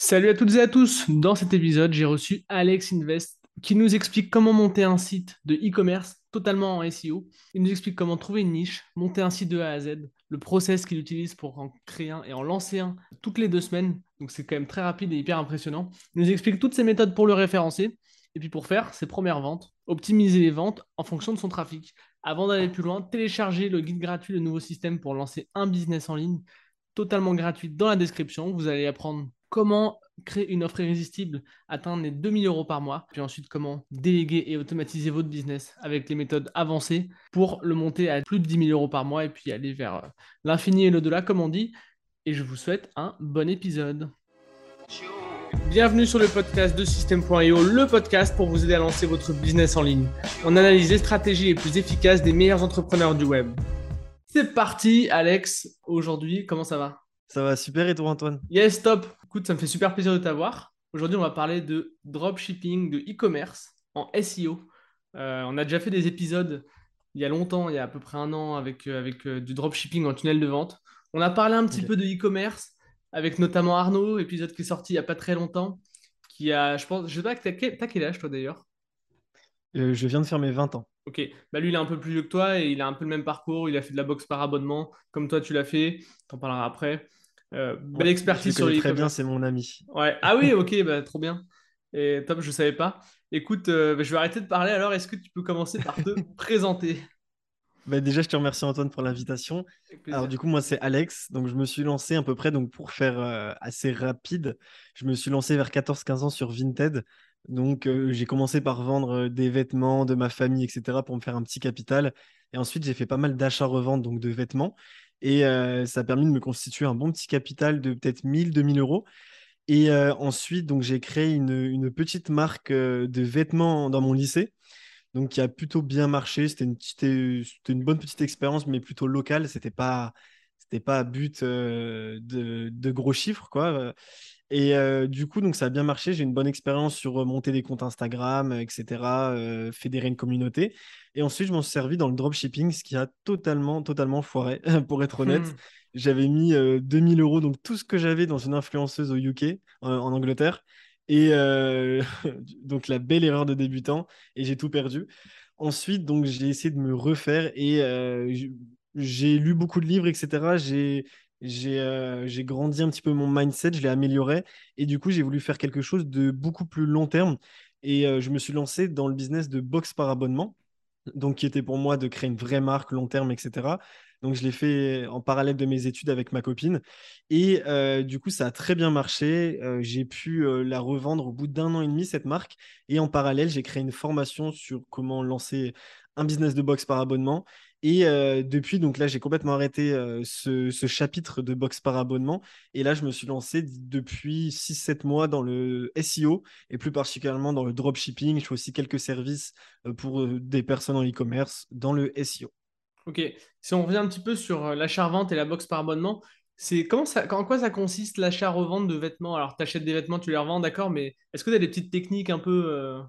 Salut à toutes et à tous. Dans cet épisode, j'ai reçu Alex Invest qui nous explique comment monter un site de e-commerce totalement en SEO. Il nous explique comment trouver une niche, monter un site de A à Z, le process qu'il utilise pour en créer un et en lancer un toutes les deux semaines. Donc c'est quand même très rapide et hyper impressionnant. Il nous explique toutes ses méthodes pour le référencer et puis pour faire ses premières ventes, optimiser les ventes en fonction de son trafic. Avant d'aller plus loin, téléchargez le guide gratuit, le nouveau système pour lancer un business en ligne totalement gratuit dans la description. Vous allez apprendre comment créer une offre irrésistible, atteindre les 2000 euros par mois, puis ensuite comment déléguer et automatiser votre business avec les méthodes avancées pour le monter à plus de 10 000 euros par mois et puis aller vers euh, l'infini et l'au-delà, comme on dit. Et je vous souhaite un bon épisode. Bienvenue sur le podcast de System.io, le podcast pour vous aider à lancer votre business en ligne. On analyse les stratégies les plus efficaces des meilleurs entrepreneurs du web. C'est parti, Alex. Aujourd'hui, comment ça va? Ça va super et toi, Antoine? Yes, top. Écoute, ça me fait super plaisir de t'avoir. Aujourd'hui, on va parler de dropshipping, de e-commerce en SEO. Euh, on a déjà fait des épisodes il y a longtemps, il y a à peu près un an, avec, euh, avec euh, du dropshipping en tunnel de vente. On a parlé un petit peu de e-commerce avec notamment Arnaud, épisode qui est sorti il n'y a pas très longtemps, qui a, je pense, je sais pas, t'as quel, quel âge toi d'ailleurs? Je viens de faire mes 20 ans. Ok, bah lui il est un peu plus vieux que toi et il a un peu le même parcours. Il a fait de la boxe par abonnement, comme toi tu l'as fait. T'en parleras après. Euh, belle expertise sur les. Très bien, c'est mon ami. Ouais. Ah oui, ok, bah, trop bien. Et top, je savais pas. Écoute, euh, bah, je vais arrêter de parler. Alors, est-ce que tu peux commencer par te présenter? Bah, déjà, je te remercie Antoine pour l'invitation. Alors du coup, moi c'est Alex. Donc je me suis lancé à peu près, donc pour faire euh, assez rapide, je me suis lancé vers 14-15 ans sur Vinted. Donc, euh, j'ai commencé par vendre des vêtements de ma famille, etc., pour me faire un petit capital. Et ensuite, j'ai fait pas mal d'achats-reventes, donc de vêtements. Et euh, ça a permis de me constituer un bon petit capital de peut-être 1000, 2000 euros. Et ensuite, donc, j'ai créé une, petite marque de vêtements dans mon lycée, donc qui a plutôt bien marché. C'était une, une bonne petite expérience, mais plutôt locale. C'était pas, c'était pas à but de, de, gros chiffres, quoi. Et euh, du coup, donc ça a bien marché. J'ai une bonne expérience sur euh, monter des comptes Instagram, etc., fédérer une communauté. Et ensuite, je m'en suis servi dans le dropshipping, ce qui a totalement, totalement foiré, pour être honnête. Hmm. J'avais mis 2000 euros, donc tout ce que j'avais dans une influenceuse au UK, en, Angleterre. Et donc la belle erreur de débutant, et j'ai tout perdu. Ensuite, donc j'ai essayé de me refaire et j'ai lu beaucoup de livres, etc. J'ai euh, j'ai grandi un petit peu mon mindset, je l'ai amélioré et du coup j'ai voulu faire quelque chose de beaucoup plus long terme et euh, je me suis lancé dans le business de box par abonnement, donc qui était pour moi de créer une vraie marque long terme, etc. Donc je l'ai fait en parallèle de mes études avec ma copine et euh, du coup ça a très bien marché. j'ai pu la revendre au bout d'un an et demi cette marque et en parallèle j'ai créé une formation sur comment lancer un business de box par abonnement et euh, depuis, donc là, j'ai complètement arrêté euh, ce, chapitre de box par abonnement. Et là, je me suis lancé depuis 6-7 mois dans le SEO et plus particulièrement dans le dropshipping. Je fais aussi quelques services euh, pour des personnes en e-commerce dans le SEO. Ok. Si on revient un petit peu sur l'achat-revente et la box par abonnement, c'est en quoi ça consiste l'achat-revente de vêtements? Alors, tu achètes des vêtements, tu les revends, d'accord, mais est-ce que tu as des petites techniques un peu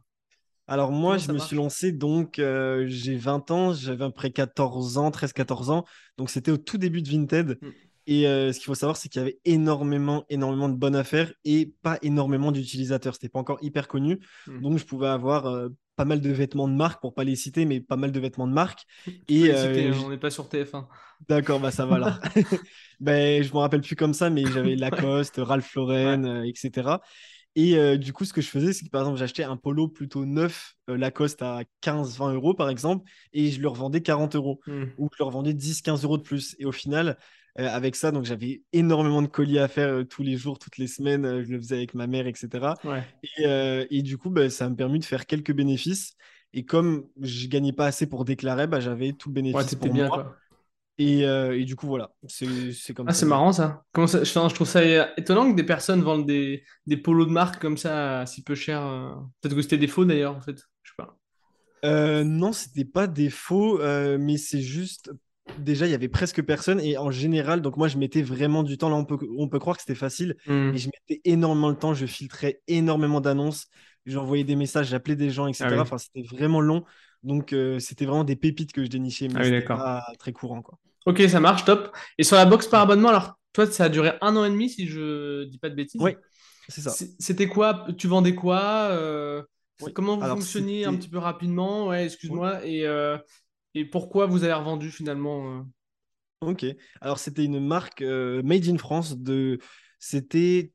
alors moi, je me suis lancé, donc euh, j'ai 20 ans, j'avais à peu près 14 ans, 13-14 ans, donc c'était au tout début de Vinted. Mm. Et euh, ce qu'il faut savoir, c'est qu'il y avait énormément, énormément de bonnes affaires et pas énormément d'utilisateurs. C'était pas encore hyper connu. Mm. Donc, je pouvais avoir euh, pas mal de vêtements de marque, pour pas les citer, mais pas mal de vêtements de marque. et hein, on n'est pas sur TF1. D'accord, bah ça va là. ben, je me rappelle plus comme ça, mais j'avais Lacoste, Ralph Lauren, etc. Et euh, du coup, ce que je faisais, c'est que par exemple, j'achetais un polo plutôt neuf, euh, Lacoste à 15-20 euros par exemple, et je le revendais 40 euros, hmm. ou je le revendais 10-15 euros de plus. Et au final, euh, avec ça, donc j'avais énormément de colis à faire tous les jours, toutes les semaines, je le faisais avec ma mère, etc. Et, du coup, bah, ça m'a permis de faire quelques bénéfices. Et comme je gagnais pas assez pour déclarer, bah, j'avais tout le bénéfice pour bien, moi. Euh, et, du coup, voilà, c'est comme ah, C'est marrant ça. Comment ça je, trouve ça étonnant que des personnes vendent des, des polos de marque comme ça si peu cher. Euh. Peut-être que c'était des faux d'ailleurs, en fait. Je sais pas. Euh, non, c'était pas des faux, mais c'est juste. Déjà, il y avait presque personne et en général, donc moi, je mettais vraiment du temps. Là, on peut, on peut croire que c'était facile, mmh. et je mettais énormément de temps. Je filtrais énormément d'annonces, j'envoyais des messages, j'appelais des gens, etc. Ah enfin, c'était vraiment long. Donc, c'était vraiment des pépites que je dénichais, mais ah c'était pas très courant, quoi. Ok, ça marche, top. Et sur la box par abonnement, alors toi, ça a duré un an et demi, si je dis pas de bêtises. Oui. C'est ça. C'était quoi? Tu vendais quoi Comment vous Alors, fonctionniez un petit peu rapidement? Ouais, Oui. excuse-moi. Et, euh, et pourquoi vous avez revendu finalement euh? Ok. Alors, c'était une marque euh, made in France. De... C'était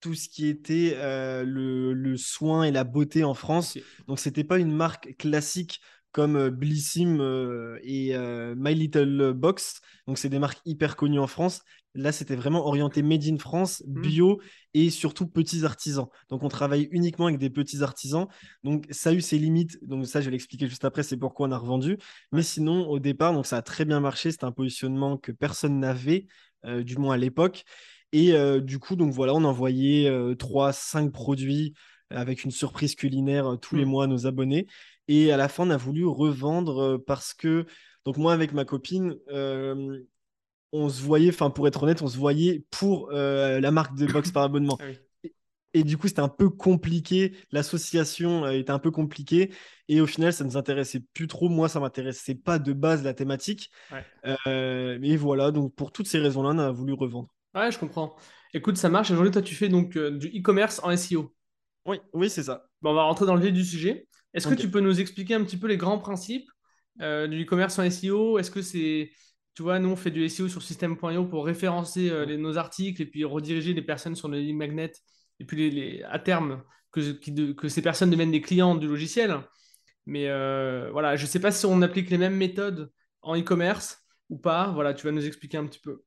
tout ce qui était euh, le, le soin et la beauté en France. Ok. Donc, c'était pas une marque classique comme euh, Blissim euh, et euh, My Little Box. Donc, c'est des marques hyper connues en France. Là, c'était vraiment orienté made in France, Hmm. bio et surtout petits artisans. Donc, on travaille uniquement avec des petits artisans. Donc, ça a eu ses limites. Donc, ça, je vais l'expliquer juste après. C'est pourquoi on a revendu. Mais sinon, au départ, donc ça a très bien marché. C'était un positionnement que personne n'avait, euh, du moins à l'époque. Et euh, du coup, donc voilà, on envoyait euh, 3, 5 produits avec une surprise culinaire tous les Hmm. mois à nos abonnés. Et à la fin, on a voulu revendre euh, parce que, donc moi, avec ma copine, euh, on se voyait, enfin, pour être honnête, on se voyait pour euh, la marque de box par abonnement. Ah oui. Et, et du coup, c'était un peu compliqué. L'association était un peu compliquée. Et au final, ça ne nous intéressait plus trop. Moi, ça m'intéressait pas de base la thématique. Ouais. Euh, et voilà, donc pour toutes ces raisons-là, on a voulu revendre. Ouais, je comprends. Écoute, ça marche. Aujourd'hui, toi, tu fais donc euh, du e-commerce en SEO. Oui, oui, c'est ça. Bon, on va rentrer dans le vif du sujet. Est-ce que tu peux nous expliquer un petit peu les grands principes euh, du e-commerce en SEO? Est-ce que c'est, tu vois, nous, on fait du SEO sur système.io pour référencer euh, les- nos articles et puis rediriger les personnes sur le lead magnet et puis les, les- à terme que, qui de- que ces personnes deviennent des clients du logiciel. Mais euh, voilà, je ne sais pas si on applique les mêmes méthodes en e-commerce ou pas. Voilà, tu vas nous expliquer un petit peu.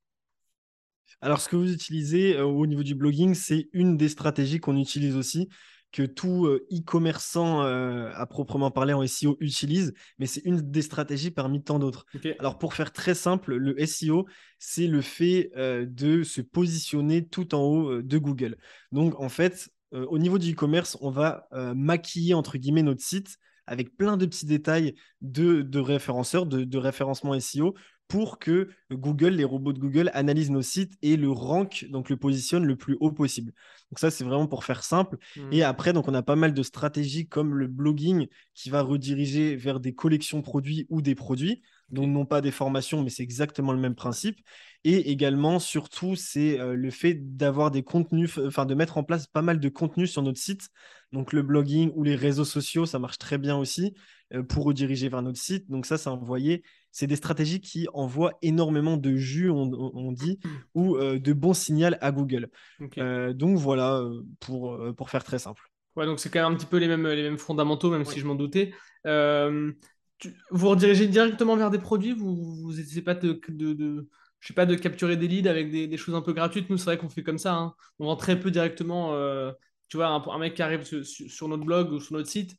Alors, ce que vous utilisez euh, au niveau du blogging, c'est une des stratégies qu'on utilise aussi, que tout euh, e-commerçant euh, à proprement parler en SEO utilise, mais c'est une des stratégies parmi tant d'autres. Alors, pour faire très simple, le SEO, c'est le fait euh, de se positionner tout en haut euh, de Google. Donc, en fait, au niveau du e-commerce, on va maquiller, entre guillemets, notre site avec plein de petits détails de, de référenceurs, de, de référencement SEO, pour que Google, les robots de Google, analysent nos sites et le rank, donc le positionne le plus haut possible. Donc ça, c'est vraiment pour faire simple. Et après, donc on a pas mal de stratégies comme le blogging qui va rediriger vers des collections produits ou des produits. Donc non pas des formations, mais c'est exactement le même principe. Et également, surtout, c'est euh, le fait d'avoir des contenus, enfin de mettre en place pas mal de contenus sur notre site. Donc le blogging ou les réseaux sociaux, ça marche très bien aussi euh, pour rediriger vers notre site. Donc ça, c'est envoyé. C'est des stratégies qui envoient énormément de jus, on, dit, ou euh, de bons signaux à Google. Euh, donc voilà, euh, pour, pour faire très simple. Ouais, donc c'est quand même un petit peu les mêmes, les mêmes fondamentaux, même si je m'en doutais. Euh, tu- vous redirigez directement vers des produits, vous n'essayez pas de, de, de- je sais pas, de capturer des leads avec des, des choses un peu gratuites? Nous, c'est vrai qu'on fait comme ça. hein. On vend très peu directement. euh, tu vois, un, un mec qui arrive sur notre blog ou sur notre site,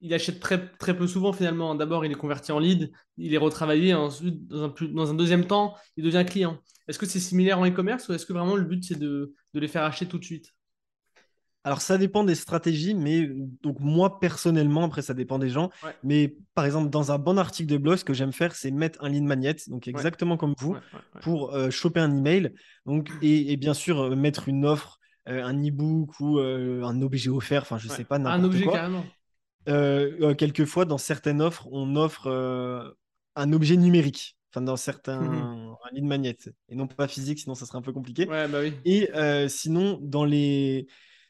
il achète très, très peu souvent finalement. D'abord, il est converti en lead, il est retravaillé. Ensuite, dans un, plus- dans un deuxième temps, il devient client. Est-ce que c'est similaire en e-commerce ou est-ce que vraiment le but, c'est de, de les faire acheter tout de suite? Alors, ça dépend des stratégies, mais donc moi personnellement, après ça dépend des gens, Ouais, mais par exemple, dans un bon article de blog, ce que j'aime faire, c'est mettre un lead magnet, donc ouais, exactement comme vous, ouais, pour euh, choper un email, donc, et, et bien sûr euh, mettre une offre, euh, un e-book ou un objet offert, enfin je sais pas, Ah, un n'importe objet quoi. carrément. Euh, euh, quelquefois, dans certaines offres, on offre euh, un objet numérique, enfin dans certains, Mhm. un lead magnet, et non pas physique, sinon ça serait un peu compliqué. Ouais, bah oui. Et euh, sinon, dans les,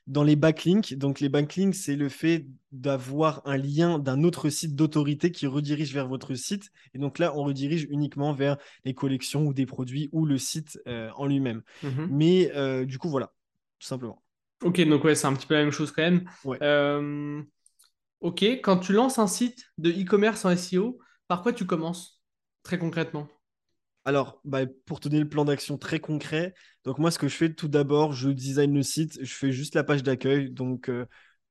dans les backlinks, donc les backlinks, c'est le fait d'avoir un lien d'un autre site d'autorité qui redirige vers votre site. Et donc là, on redirige uniquement vers les collections ou des produits ou le site en lui-même. Mhm. Mais du coup, voilà, tout simplement. Ok, donc ouais, c'est un petit peu la même chose quand même. Ouais. Ok, quand tu lances un site de e-commerce en SEO, par quoi tu commences très concrètement? Alors, bah, pour te donner le plan d'action très concret, donc moi, ce que je fais tout d'abord, je design le site, je fais juste la page d'accueil, donc euh,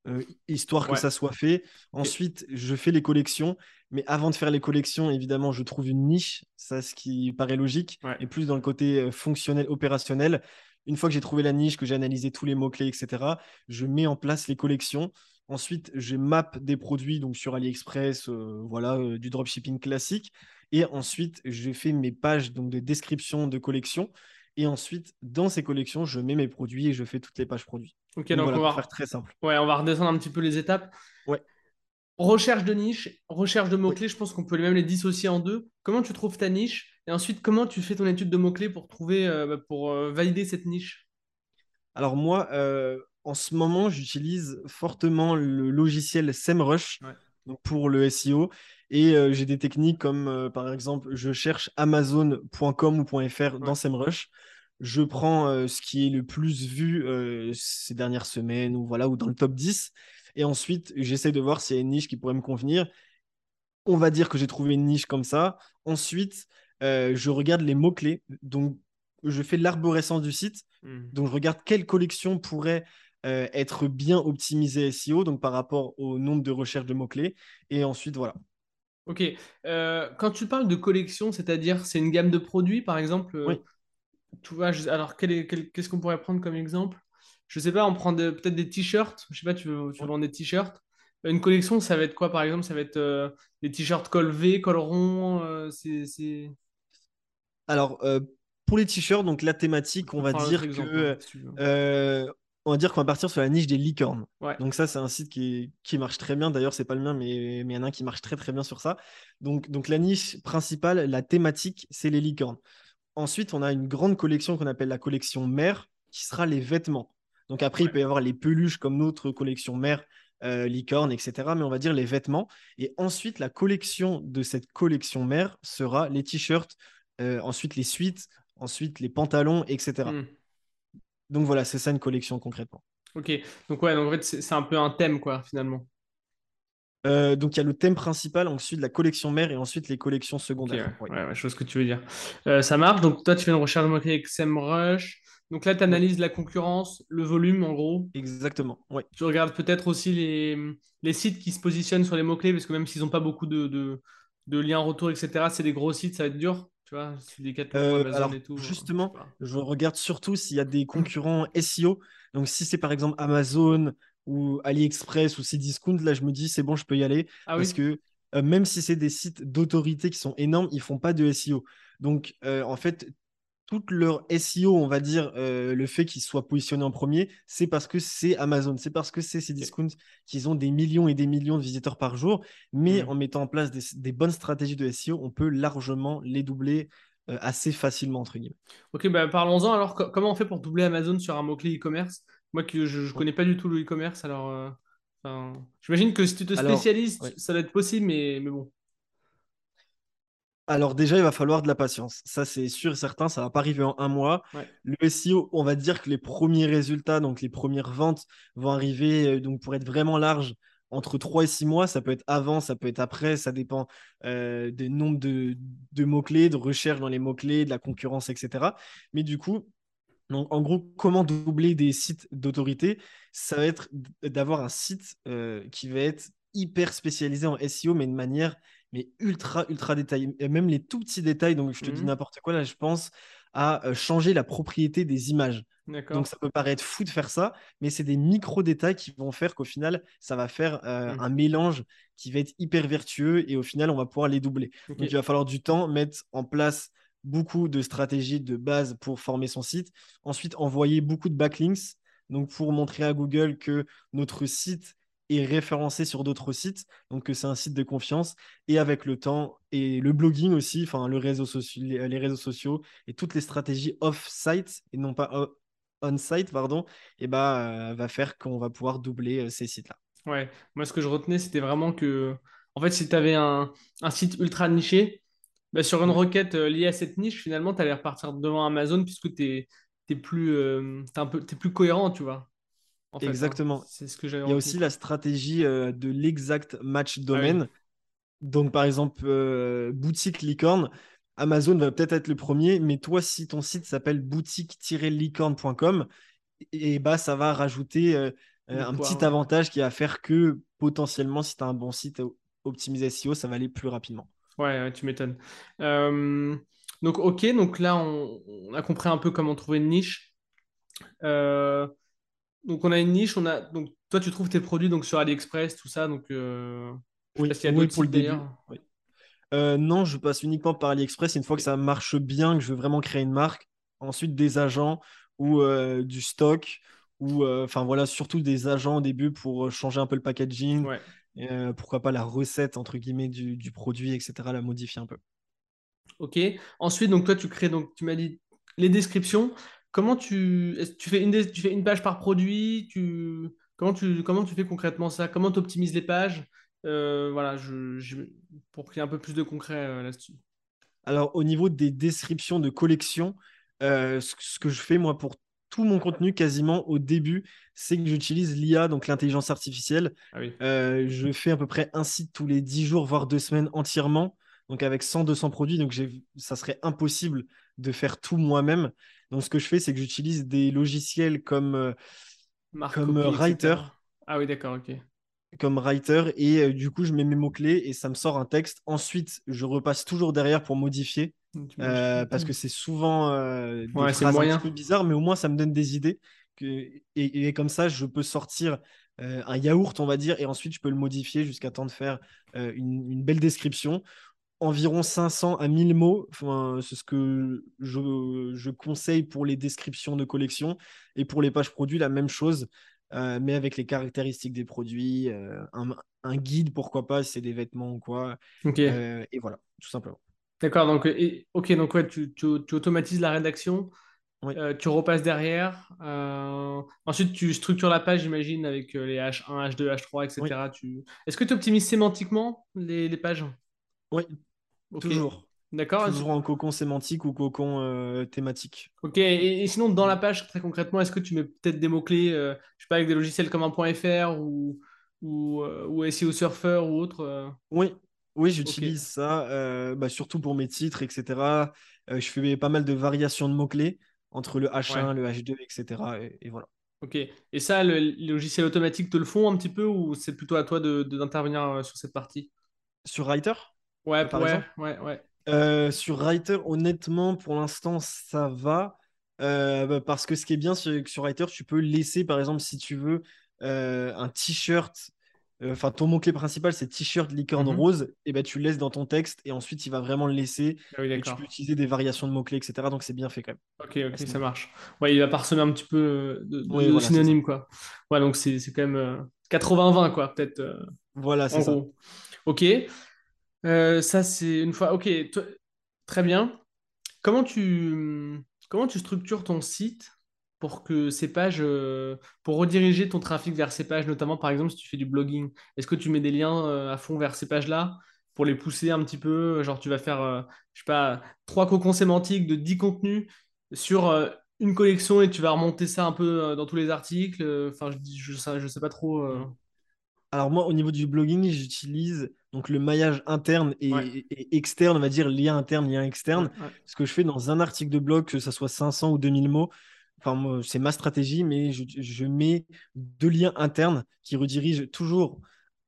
euh, histoire que Ouais, ça soit fait. Ensuite, je fais les collections, mais avant de faire les collections, évidemment, je trouve une niche, ça, ce qui paraît logique, Ouais. et plus dans le côté euh, fonctionnel, opérationnel. Une fois que j'ai trouvé la niche, que j'ai analysé tous les mots-clés, etc., je mets en place les collections. Ensuite, je map des produits donc sur AliExpress, euh, voilà, euh, du dropshipping classique. Et ensuite, je fais mes pages donc, de description de collection. Et ensuite, dans ces collections, je mets mes produits et je fais toutes les pages produits. Ok, Donc donc voilà, on pour faire va, très simple. ouais, on va redescendre un petit peu les étapes. Ouais, Recherche de niche, recherche de mots-clés, je pense qu'on peut même les dissocier en deux. Comment tu trouves ta niche? Et ensuite, comment tu fais ton étude de mots-clés pour trouver, euh, bah, pour valider cette niche? Alors moi, en ce moment, j'utilise fortement le logiciel SEMrush pour le SEO. Et euh, j'ai des techniques comme, euh, par exemple, je cherche amazon.com ou .fr dans SEMrush. Je prends euh, ce qui est le plus vu ces dernières semaines ou, voilà, ou dans le top 10. Et ensuite, j'essaie de voir s'il y a une niche qui pourrait me convenir. On va dire que j'ai trouvé une niche comme ça. Ensuite, je regarde les mots-clés. Donc, je fais l'arborescence du site. Hmm. Donc, je regarde quelle collection pourrait être bien optimisée SEO, donc par rapport au nombre de recherches de mots-clés. Et ensuite, voilà. Ok. Euh, quand tu parles de collection, c'est-à-dire c'est une gamme de produits, par exemple. Euh, oui. Tu vois, alors qu'est-ce qu'on pourrait prendre comme exemple? Je sais pas, on prend peut-être des t-shirts. Je sais pas, tu veux, tu vendre des t-shirts. Une collection, ça va être quoi, par exemple? Ça va être euh, des t-shirts col V, col rond. c'est. Alors, pour les t-shirts, donc la thématique, on, va dire que hein, on va dire qu'on va partir sur la niche des licornes. Donc ça, c'est un site qui, marche très bien. D'ailleurs, c'est pas le mien, mais, il y en a un qui marche très très bien sur ça. Donc, donc la niche principale, la thématique, c'est les licornes. Ensuite, on a une grande collection qu'on appelle la collection mère, qui sera les vêtements. Donc après, il peut y avoir les peluches comme notre collection mère, euh, licorne, etc. Mais on va dire les vêtements. Et ensuite, la collection de cette collection mère sera les t-shirts, euh, ensuite les suites, ensuite les pantalons, etc. Donc voilà, c'est ça une collection concrètement. Ok, donc ouais, donc en fait, c'est un peu un thème, quoi, finalement. Euh, donc il y a le thème principal, ensuite la collection mère et ensuite les collections secondaires. ouais, ouais, je vois ce que tu veux dire. Euh, ça marche, donc toi tu fais une recherche de mots avec SEMrush. Donc là tu analyses la concurrence, le volume en gros. Exactement, ouais. Tu regardes peut-être aussi les, les, sites qui se positionnent sur les mots-clés, parce que même s'ils n'ont pas beaucoup de, de, de liens retour, etc., c'est des gros sites, ça va être dur. Tu vois, euh, alors, Justement, je regarde surtout s'il y a des concurrents SEO. Donc, si c'est par exemple Amazon ou AliExpress ou Cdiscount, là, je me dis, c'est bon, je peux y aller. Ah parce que euh, même si c'est des sites d'autorité qui sont énormes, ils font pas de SEO. Donc, euh, en fait, toute leur SEO, on va dire, euh, le fait qu'ils soient positionnés en premier, c'est parce que c'est Amazon, c'est parce que c'est ces discounts qu'ils ont des millions et des millions de visiteurs par jour. Mais mmh. en mettant en place des, bonnes stratégies de SEO, on peut largement les doubler euh, assez facilement, entre guillemets. Ok, bah parlons-en. Alors, comment on fait pour doubler Amazon sur un mot-clé e-commerce? Moi, que je ne connais pas du tout le e-commerce, alors. Euh, j'imagine que si tu te spécialises, ça va être possible, mais, mais bon. Alors déjà, il va falloir de la patience. Ça, c'est sûr et certain, ça va pas arriver en un mois. Le SEO, on va dire que les premiers résultats, donc les premières ventes, vont arriver euh, donc pour être vraiment large entre 3 et 6 mois. Ça peut être avant, ça peut être après, ça dépend euh, des nombres de, mots-clés, de recherche dans les mots-clés, de la concurrence, etc. Mais du coup, donc, en gros, comment doubler des sites d'autorité? Ça va être d'avoir un site euh, qui va être hyper spécialisé en SEO, mais de manière mais ultra, ultra détaillé. même les tout petits détails, donc je te dis mmh n'importe quoi, là, je pense à euh, changer la propriété des images. Donc ça peut paraître fou de faire ça, mais c'est des micro-détails qui vont faire qu'au final, ça va faire euh, mmh. un mélange qui va être hyper vertueux et au final, on va pouvoir les doubler. Donc il va falloir du temps, mettre en place beaucoup de stratégies de base pour former son site. Ensuite, envoyer beaucoup de backlinks. Donc pour montrer à Google que notre site est référencé sur d'autres sites, donc que c'est un site de confiance. Et avec le temps, et le blogging aussi, enfin le réseau les, réseaux sociaux et toutes les stratégies off-site et non pas on-site, pardon, et bah, euh, va faire qu'on va pouvoir doubler euh, ces sites-là. Ouais, moi ce que je retenais, c'était vraiment que, en fait, si tu avais un, site ultra niché, bah, sur une requête euh, liée à cette niche, finalement, tu allais repartir devant Amazon puisque tu es, plus, un peu, es plus cohérent, tu vois. Hein. Exactement. C'est ce que Il y a aussi la stratégie euh, de l'exact match ah domaine. Donc, par exemple, euh, boutique licorne, Amazon va peut-être être le premier, mais toi, si ton site s'appelle boutique-licorne.com, et bah, ça va rajouter euh, un petit avantage qui va faire que potentiellement, si tu as un bon site optimisé SEO, ça va aller plus rapidement. Ouais, tu m'étonnes. donc, ok, donc là, on, on, a compris un peu comment trouver une niche. Euh, donc on a une niche, on a donc toi tu trouves tes produits donc sur AliExpress tout ça donc euh... oui, y a oui pour le début. Euh, non, je passe uniquement par AliExpress une fois que ça marche bien, que je veux vraiment créer une marque. Ensuite des agents ou euh, du stock ou enfin voilà surtout des agents au début pour changer un peu le packaging. pourquoi pas la recette entre guillemets du, du, produit etc. La modifier un peu. Ok. Ensuite donc toi tu crées donc tu m'as dit les descriptions. Comment tu, tu, fais une tu fais une page par produit tu, comment, tu, comment tu fais concrètement ça? Comment tu optimises les pages? Euh, Voilà, je, pour qu'il y ait un peu plus de concret euh, là-dessus. Alors, au niveau des descriptions de collection, ce, ce, que je fais, moi, pour tout mon contenu quasiment au début, c'est que j'utilise l'IA, donc l'intelligence artificielle. Ah euh, je fais à peu près un site tous les 10 jours, voire deux semaines entièrement, donc avec 100-200 produits. Donc ça serait impossible de faire tout moi-même. Donc ce que je fais, c'est que j'utilise des logiciels comme, euh, comme Writer. Ah oui, d'accord, ok comme writer et euh, du coup je mets mes mots clés et ça me sort un texte. Ensuite je repasse toujours derrière pour modifier euh, parce que c'est souvent euh, des ouais, phrases un petit peu bizarres, mais au moins ça me donne des idées que... et, comme ça je peux sortir un yaourt on va dire et ensuite je peux le modifier jusqu'à temps de faire une, belle description. Environ 500 à 1000 mots, enfin, c'est ce que je, je conseille pour les descriptions de collection. Et pour les pages produits, la même chose. Euh, mais avec les caractéristiques des produits, euh, un, guide, pourquoi pas, si c'est des vêtements ou quoi. Euh, et voilà, tout simplement. D'accord, donc, ok, donc ouais, tu, tu, automatises la rédaction, tu repasses derrière. ensuite, tu structures la page, j'imagine, avec les H1, H2, H3, etc. Tu... Est-ce que tu optimises sémantiquement les, les pages? Oui, toujours. D'accord. Toujours en cocon sémantique ou cocon euh, thématique. Ok, et, sinon, dans la page, très concrètement, est-ce que tu mets peut-être des mots-clés, euh, je sais pas, avec des logiciels comme un.fr ou, ou, euh, ou SEO Surfer ou autre Oui, oui j'utilise ça, bah, surtout pour mes titres, etc. je fais pas mal de variations de mots-clés entre le H1, le H2, etc. Et, voilà. Ok, et ça, le, les logiciels automatiques te le font un petit peu ou c'est plutôt à toi d'intervenir de, sur cette partie? Sur Writer? Ouais, par exemple ouais, ouais. Euh, sur Writer, honnêtement, pour l'instant, ça va. Euh, bah, parce que ce qui est bien sur, sur Writer, tu peux laisser, par exemple, si tu veux, euh, un t-shirt. Enfin, ton mot-clé principal, c'est t-shirt licorne mhm. rose. Et ben, tu le laisses dans ton texte et ensuite, il va vraiment le laisser. Ah et tu peux utiliser des variations de mots-clés, etc. Donc, c'est bien fait quand même. Ok, ok, ça marche. Ouais, il va parsemer un petit peu de, synonymes, quoi. Ouais, donc c'est quand même 80-20, quoi, peut-être. voilà, c'est ça. Ok. Euh, ça, c'est une fois. Ok, très bien. Comment tu, comment tu structures ton site pour que ces pages, euh, pour rediriger ton trafic vers ces pages, notamment par exemple si tu fais du blogging, est-ce que tu mets des liens euh, à fond vers ces pages-là pour les pousser un petit peu? Genre, tu vas faire, je sais pas, trois cocons sémantiques de 10 contenus sur une collection et tu vas remonter ça un peu dans tous les articles. Enfin, je, je, je sais pas trop. Alors moi, au niveau du blogging, j'utilise donc le maillage interne et, externe, on va dire lien interne, lien externe. Ce que je fais dans un article de blog, que ce soit 500 ou 2000 mots, enfin, c'est ma stratégie, mais je, mets deux liens internes qui redirigent toujours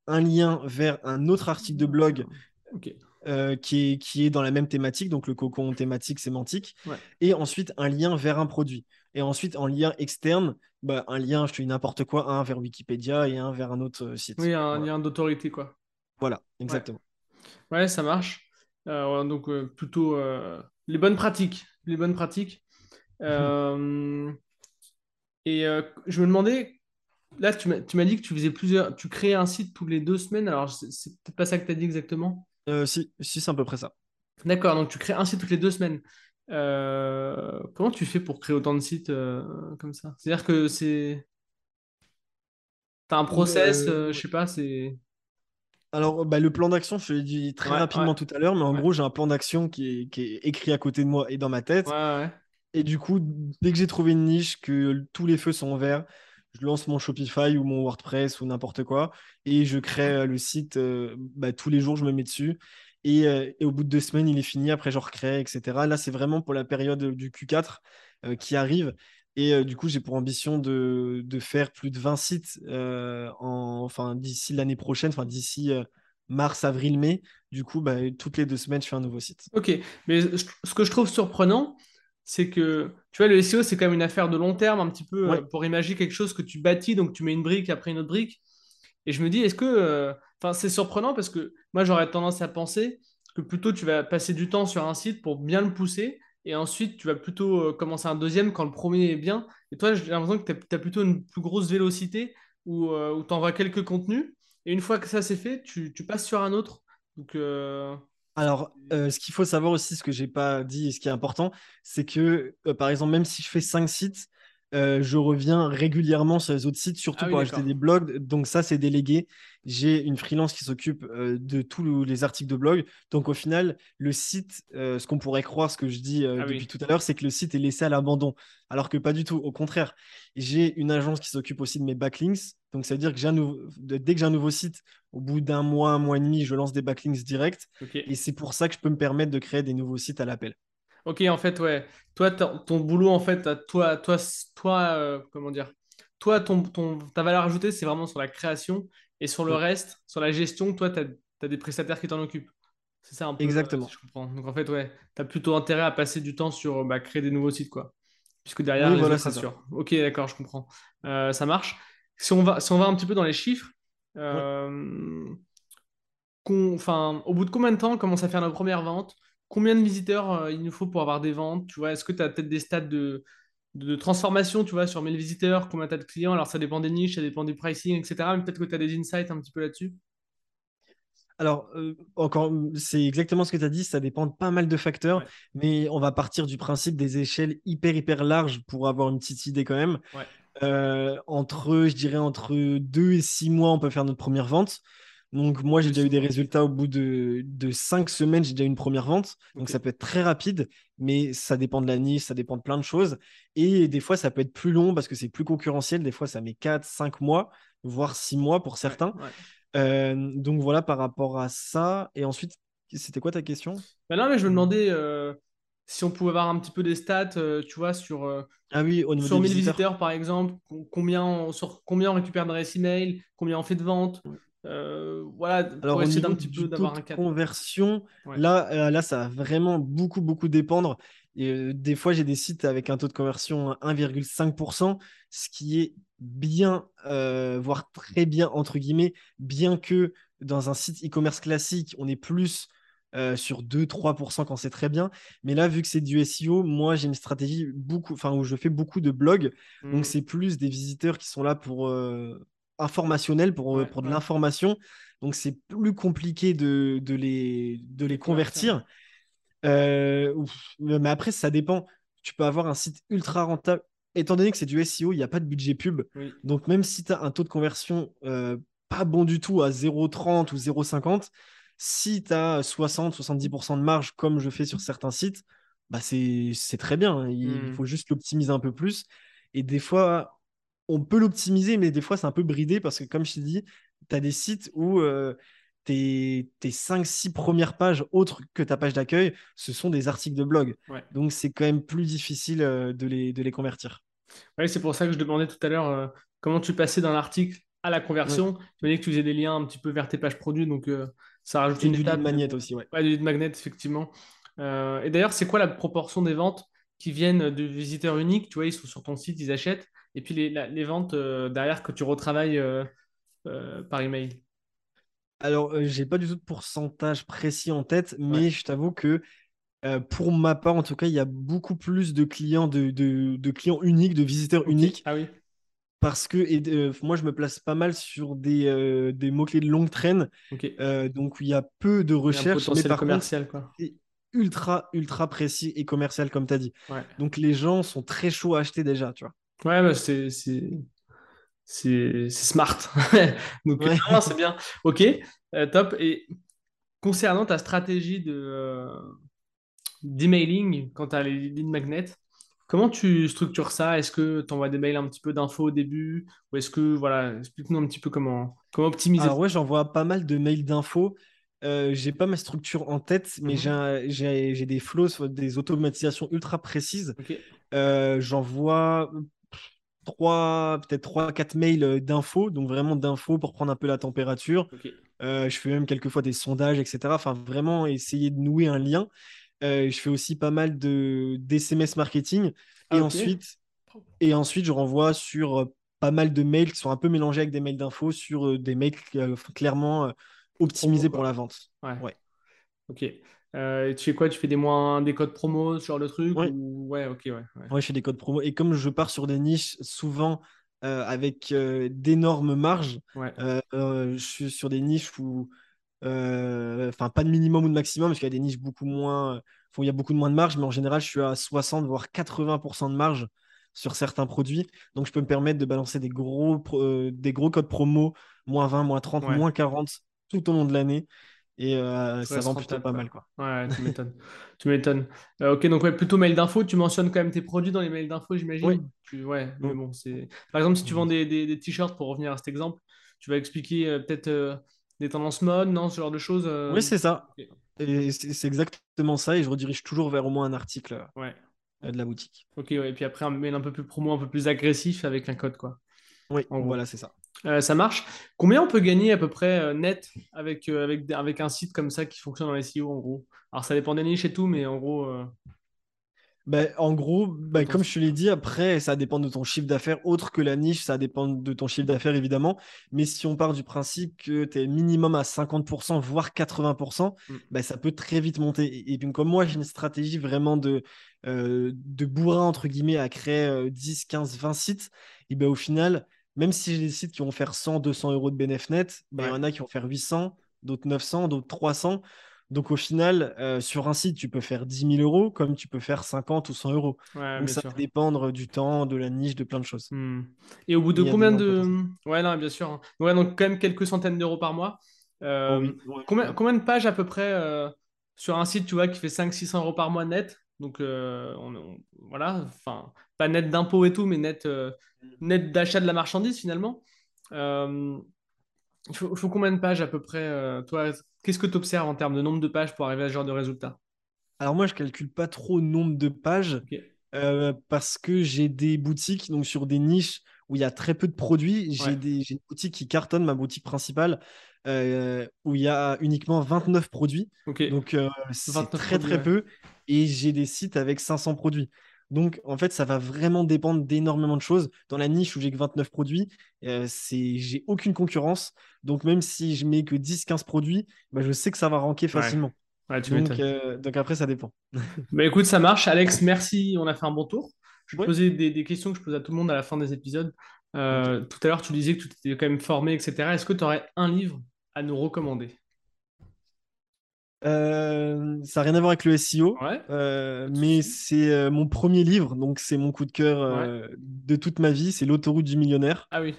un lien vers un autre article de blog euh, qui, est, qui est dans la même thématique, donc le cocon thématique sémantique, et ensuite un lien vers un produit. Et ensuite, en lien externe, bah, un lien, je te dis n'importe quoi, un vers Wikipédia et un vers un autre euh, site. Oui, un lien d'autorité, quoi. Voilà, exactement. Ouais, ça marche. Euh, donc, euh, plutôt les bonnes pratiques. Les bonnes pratiques. et je me demandais, là, tu m'as dit que tu faisais plusieurs. Tu créais un site tous les deux semaines. Alors, c'est peut-être pas ça que tu as dit exactement. si, si c'est à peu près ça. D'accord, donc tu crées un site toutes les deux semaines. Euh, comment tu fais pour créer autant de sites euh, comme ça? C'est-à-dire que c'est. T'as un process, euh, je sais pas, c'est. Alors, bah, le plan d'action, je l'ai dit très rapidement tout à l'heure, mais en gros, j'ai un plan d'action qui est, écrit à côté de moi et dans ma tête. Et du coup, dès que j'ai trouvé une niche, que tous les feux sont verts, je lance mon Shopify ou mon WordPress ou n'importe quoi et je crée le site. Bah, tous les jours, je me mets dessus. Euh, et, au bout de deux semaines, il est fini. Après, je recrée, etc. Là, c'est vraiment pour la période du Q4 euh, qui arrive. Et euh, du coup, j'ai pour ambition de, faire plus de 20 sites en, enfin, d'ici l'année prochaine, enfin, d'ici mars, avril, mai. Du coup, bah, toutes les deux semaines, je fais un nouveau site. Ok, mais ce que je trouve surprenant, c'est que tu vois, le SEO, c'est quand même une affaire de long terme, un petit peu pour imaginer quelque chose que tu bâtis, donc tu mets une brique après une autre brique. Et je me dis, est-ce que Enfin, c'est surprenant parce que moi, j'aurais tendance à penser que plutôt tu vas passer du temps sur un site pour bien le pousser et ensuite tu vas plutôt euh, commencer un deuxième quand le premier est bien. Et toi, j'ai l'impression que tu as, plutôt une plus grosse vélocité où, euh, où tu envoies quelques contenus et une fois que ça c'est fait, tu, passes sur un autre. Donc, euh, Alors, ce qu'il faut savoir aussi, ce que j'ai pas dit et ce qui est important, c'est que, par exemple, même si je fais 5 sites, euh, je reviens régulièrement sur les autres sites, surtout ah pour ajouter des blogs. Donc ça, c'est délégué. J'ai une freelance qui s'occupe euh, de tous les articles de blog. Donc au final, le site, euh, ce qu'on pourrait croire, ce que je dis ah depuis tout à l'heure, c'est que le site est laissé à l'abandon. Alors que pas du tout. Au contraire, j'ai une agence qui s'occupe aussi de mes backlinks. Donc ça veut dire que dès que j'ai un nouveau site, au bout d'un mois, un mois et demi, je lance des backlinks directs. Et c'est pour ça que je peux me permettre de créer des nouveaux sites à l'appel. Ok, en fait, ouais. Toi, ton boulot, en fait, toi, toi, toi, euh, comment dire? Toi, ton, ton, ta valeur ajoutée, c'est vraiment sur la création et sur le reste, sur la gestion, toi, tu as, des prestataires qui t'en occupent. C'est ça un peu. Exactement. je comprends. Donc, en fait, ouais, tu as plutôt intérêt à passer du temps sur bah, créer des nouveaux sites, quoi. Puisque derrière, oui, voilà, c'est sûr. Ok, d'accord, je comprends. Euh, ça marche. Si on, va, si on va un petit peu dans les chiffres, euh, enfin, au bout de combien de temps on commence à faire nos premières ventes? Combien de visiteurs euh, il nous faut pour avoir des ventes Tu vois, est-ce que tu as peut-être des stades de, de, transformation, tu vois, sur 1000 visiteurs, combien tu as de clients? Alors, ça dépend des niches, ça dépend du pricing, etc. Mais peut-être que tu as des insights un petit peu là-dessus. Alors, euh, encore, c'est exactement ce que tu as dit, ça dépend de pas mal de facteurs, mais on va partir du principe des échelles hyper, hyper larges pour avoir une petite idée quand même. Euh, entre, je dirais, entre 2 et 6 mois, on peut faire notre première vente. Donc, moi, j'ai déjà eu des résultats au bout de, de cinq semaines. J'ai déjà eu une première vente. Donc, ça peut être très rapide, mais ça dépend de la niche, ça dépend de plein de choses. Et des fois, ça peut être plus long parce que c'est plus concurrentiel. Des fois, ça met 4, 5 mois, voire 6 mois pour certains. Euh, donc, voilà par rapport à ça. Et ensuite, c'était quoi ta question? Ben Non, mais je me demandais euh, si on pouvait avoir un petit peu des stats, euh, tu vois, sur, ah oui, au sur 1000 visiteurs. par exemple, combien on, sur combien on récupère d'adresses email, combien on fait de ventes. Euh, voilà, Alors, essayer d'un petit peu d'avoir un conversion, là, euh, là, ça va vraiment beaucoup, beaucoup dépendre. Et, euh, des fois, j'ai des sites avec un taux de conversion à 1,5%, ce qui est bien, voire très bien, entre guillemets, bien que dans un site e-commerce classique, on est plus sur 2-3% quand c'est très bien. Mais là, vu que c'est du SEO, moi, j'ai une stratégie beaucoup, enfin, où je fais beaucoup de blogs. Donc, mmh. c'est plus des visiteurs qui sont là pour, informationnel, pour, euh, pour de l'information. Donc, c'est plus compliqué de, de les, de les convertir. Euh, mais après, ça dépend. Tu peux avoir un site ultra rentable. Étant donné que c'est du SEO, il n'y a pas de budget pub. Donc, même si tu as un taux de conversion euh, pas bon du tout à 0,30 ou 0,50, si tu as 60-70% de marge, comme je fais sur certains sites, bah c'est très bien. Il, il, hmm. faut juste l'optimiser un peu plus. Et des fois, on peut l'optimiser, mais des fois, c'est un peu bridé parce que, comme je t'ai dit, tu as des sites où euh, tes, tes 5-6 premières pages, autres que ta page d'accueil, ce sont des articles de blog. Donc, c'est quand même plus difficile euh, de, les, de les convertir. C'est pour ça que je demandais tout à l'heure euh, comment tu passais d'un article à la conversion. Tu m'as dit que tu faisais des liens un petit peu vers tes pages produits, donc ça rajoute une, étape. de magnet aussi, ouais. Ouais, de magnet, effectivement. et d'ailleurs, c'est quoi la proportion des ventes qui viennent de visiteurs uniques? Tu vois, ils sont sur ton site, ils achètent et puis les, les ventes euh, derrière que tu retravailles euh, euh, par email Alors, j'ai pas du tout de pourcentage précis en tête, mais je t'avoue que pour ma part, en tout cas, il y a beaucoup plus de clients, de, de, clients uniques, de visiteurs uniques. Ah oui. Parce que et, moi, je me place pas mal sur des, des mots-clés de longue traîne. donc, il y a peu de recherches. Mais par commercial, quoi. C'est ultra, ultra précis et commercial, comme tu as dit. Donc, les gens sont très chauds à acheter déjà, tu vois. Ouais, bah, c'est, c'est, smart. Donc, c'est bien. Ok, euh, top. Et concernant ta stratégie de, euh, d'emailing quand tu as les lignes magnets, comment tu structures ça? Est-ce que tu envoies des mails un petit peu d'infos au début? Ou est-ce que, voilà, explique-nous un petit peu comment, comment optimiser Alors, ouais, j'envoie pas mal de mails d'infos. Euh, j'ai pas ma structure en tête, mais mhm. j'ai, des flows, des automatisations ultra précises. Euh, j'envoie trois, peut-être trois, quatre mails euh, d'infos, donc vraiment d'infos pour prendre un peu la température. Euh, je fais même quelquefois des sondages, etc. Enfin, vraiment essayer de nouer un lien. Euh, je fais aussi pas mal de d'SMS marketing. Et, ensuite, et ensuite, je renvoie sur pas mal de mails qui sont un peu mélangés avec des mails d'infos sur des mails clairement optimisés pour la vente. Ouais. Ok. Euh, tu fais quoi? Tu fais des moins des codes promo, ce genre de truc? Ouais. ouais, ok, ouais, ouais. je fais des codes promo. Et comme je pars sur des niches souvent euh, avec euh, d'énormes marges, je suis sur des niches où Enfin, pas de minimum ou de maximum, parce qu'il y a des niches beaucoup moins. il y a beaucoup de moins de marge, mais en général, je suis à 60 voire 80% de marge sur certains produits. Donc, je peux me permettre de balancer des gros, des gros codes promo, moins 20, moins 30, moins 40 tout au long de l'année. Et euh, ça vend plutôt pas mal. Quoi. Ouais, tu m'étonnes. tu m'étonnes. Euh, ok, donc ouais, plutôt mail d'info. Tu mentionnes quand même tes produits dans les mails d'info, j'imagine Oui. ouais, mais bon, c'est. Par exemple, si tu vends des, des, t-shirts, pour revenir à cet exemple, tu vas expliquer euh, peut-être des tendances mode, non, ce genre de choses. Oui, c'est ça. Et c'est exactement ça. Et je redirige toujours vers au moins un article ouais. de la boutique. Ok, ouais. Et puis après, un mail un peu plus promo, un peu plus agressif avec un code, quoi. Oui, voilà, c'est ça. Euh, ça marche. Combien on peut gagner à peu près euh, net avec, euh, avec, avec un site comme ça qui fonctionne dans les SEO en gros? Alors ça dépend des niches et tout, mais en gros. Ben, en gros, ben, comme je te l'ai dit, après, ça dépend de ton chiffre d'affaires. Autre que la niche, ça dépend de ton chiffre d'affaires, évidemment. Mais si on part du principe que tu es minimum à 50%, voire 80%, mm. ben, ça peut très vite monter. Et, puis, comme moi, j'ai une stratégie vraiment de, de bourrin, entre guillemets, à créer 10, 15, 20 sites, et ben, au final, même si j'ai des sites qui vont faire 100, 200 euros de bénéfice net, ben, il y en a qui vont faire 800, d'autres 900, d'autres 300. Donc au final, euh, sur un site, tu peux faire 10 000 euros comme tu peux faire 50 ou 100 euros. donc ça va dépendre du temps, de la niche, de plein de choses. Hmm. Et au bout de combien de... Ouais, non, bien sûr. Hein. Ouais, donc quand même quelques centaines d'euros par mois. Euh, oh combien, combien, de pages à peu près euh, sur un site, tu vois, qui fait 500-600 euros par mois net Donc voilà, enfin, pas net d'impôts et tout, mais net net d'achat de la marchandise finalement. Euh, il faut, combien de pages à peu près euh, Toi, qu'est-ce que tu observes en termes de nombre de pages pour arriver à ce genre de résultat? Alors moi, je calcule pas trop le nombre de pages euh, parce que j'ai des boutiques donc sur des niches où il y a très peu de produits. J'ai des une boutique qui cartonne, ma boutique principale, où il y a uniquement 29 produits. Donc c'est très très peu. Et j'ai des sites avec 500 produits. Donc, en fait, ça va vraiment dépendre d'énormément de choses. Dans la niche où j'ai que 29 produits, euh, c'est j'ai aucune concurrence. Donc, même si je mets que 10-15 produits, bah, je sais que ça va ranker facilement. Euh, donc, après, ça dépend. bah, écoute, ça marche. Alex, merci. On a fait un bon tour. Je vais poser des, questions que je pose à tout le monde à la fin des épisodes. Euh, tout à l'heure, tu disais que tu étais quand même formé, etc. Est-ce que tu aurais un livre à nous recommander? Euh, ça n'a rien à voir avec le SEO, euh, mais c'est euh, mon premier livre, donc c'est mon coup de cœur de toute ma vie, c'est L'autoroute du millionnaire. Ah oui.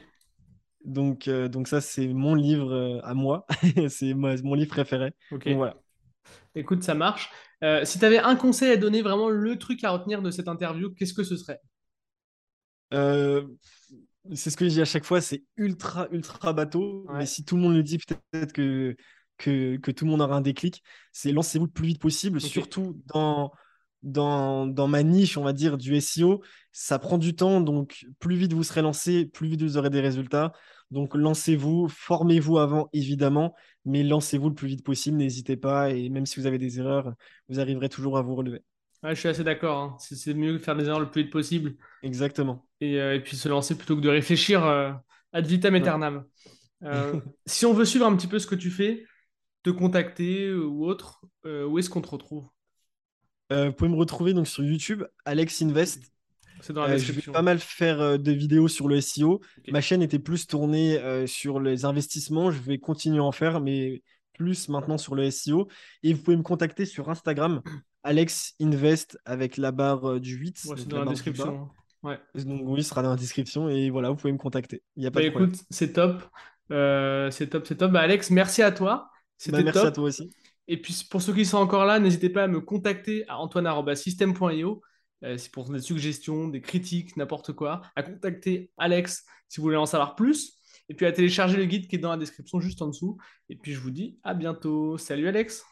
Donc, donc ça, c'est mon livre à moi, c'est mon livre préféré. Ok. voilà. Écoute, ça marche. si tu avais un conseil à donner, vraiment le truc à retenir de cette interview, qu'est-ce que ce serait? C'est ce que je dis à chaque fois, c'est ultra, ultra bateau, mais si tout le monde le dit, peut-être que que, tout le monde aura un déclic, c'est lancez-vous le plus vite possible, surtout dans, dans, dans, ma niche, on va dire, du SEO. Ça prend du temps, donc plus vite vous serez lancé, plus vite vous aurez des résultats. Donc lancez-vous, formez-vous avant, évidemment, mais lancez-vous le plus vite possible, n'hésitez pas, et même si vous avez des erreurs, vous arriverez toujours à vous relever. je suis assez d'accord, hein. c'est mieux de faire des erreurs le plus vite possible. Exactement. Et, euh, puis se lancer plutôt que de réfléchir euh, ad vitam aeternam. Euh, si on veut suivre un petit peu ce que tu fais, te contacter euh, ou autre, euh, où est-ce qu'on te retrouve? Euh, Vous pouvez me retrouver donc sur YouTube, Alex Invest. C'est dans la description. je vais pas mal faire des vidéos sur le SEO. Ma chaîne était plus tournée sur les investissements. Je vais continuer à en faire, mais plus maintenant sur le SEO. Et vous pouvez me contacter sur Instagram, Alex Invest avec la barre du 8. c'est dans la, description. Ouais. Donc oui, ce sera dans la description et voilà, vous pouvez me contacter. Il y a pas bah, de écoute, c'est top. c'est top, c'est top. Bah, Alex, merci à toi. C'était bah, merci à toi aussi. Et puis pour ceux qui sont encore là, n'hésitez pas à me contacter à antoine.system.io euh, c'est pour des suggestions, des critiques, n'importe quoi, à contacter Alex si vous voulez en savoir plus, et puis à télécharger le guide qui est dans la description juste en dessous. Et puis je vous dis à bientôt. Salut Alex.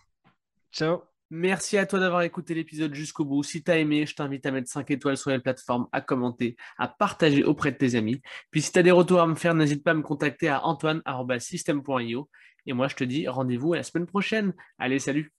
Ciao. Merci à toi d'avoir écouté l'épisode jusqu'au bout. Si tu as aimé, je t'invite à mettre 5 étoiles sur les plateformes, à commenter, à partager auprès de tes amis. Puis si tu as des retours à me faire, n'hésite pas à me contacter à antoine.system.io. Et moi, je te dis rendez-vous à la semaine prochaine. Allez, salut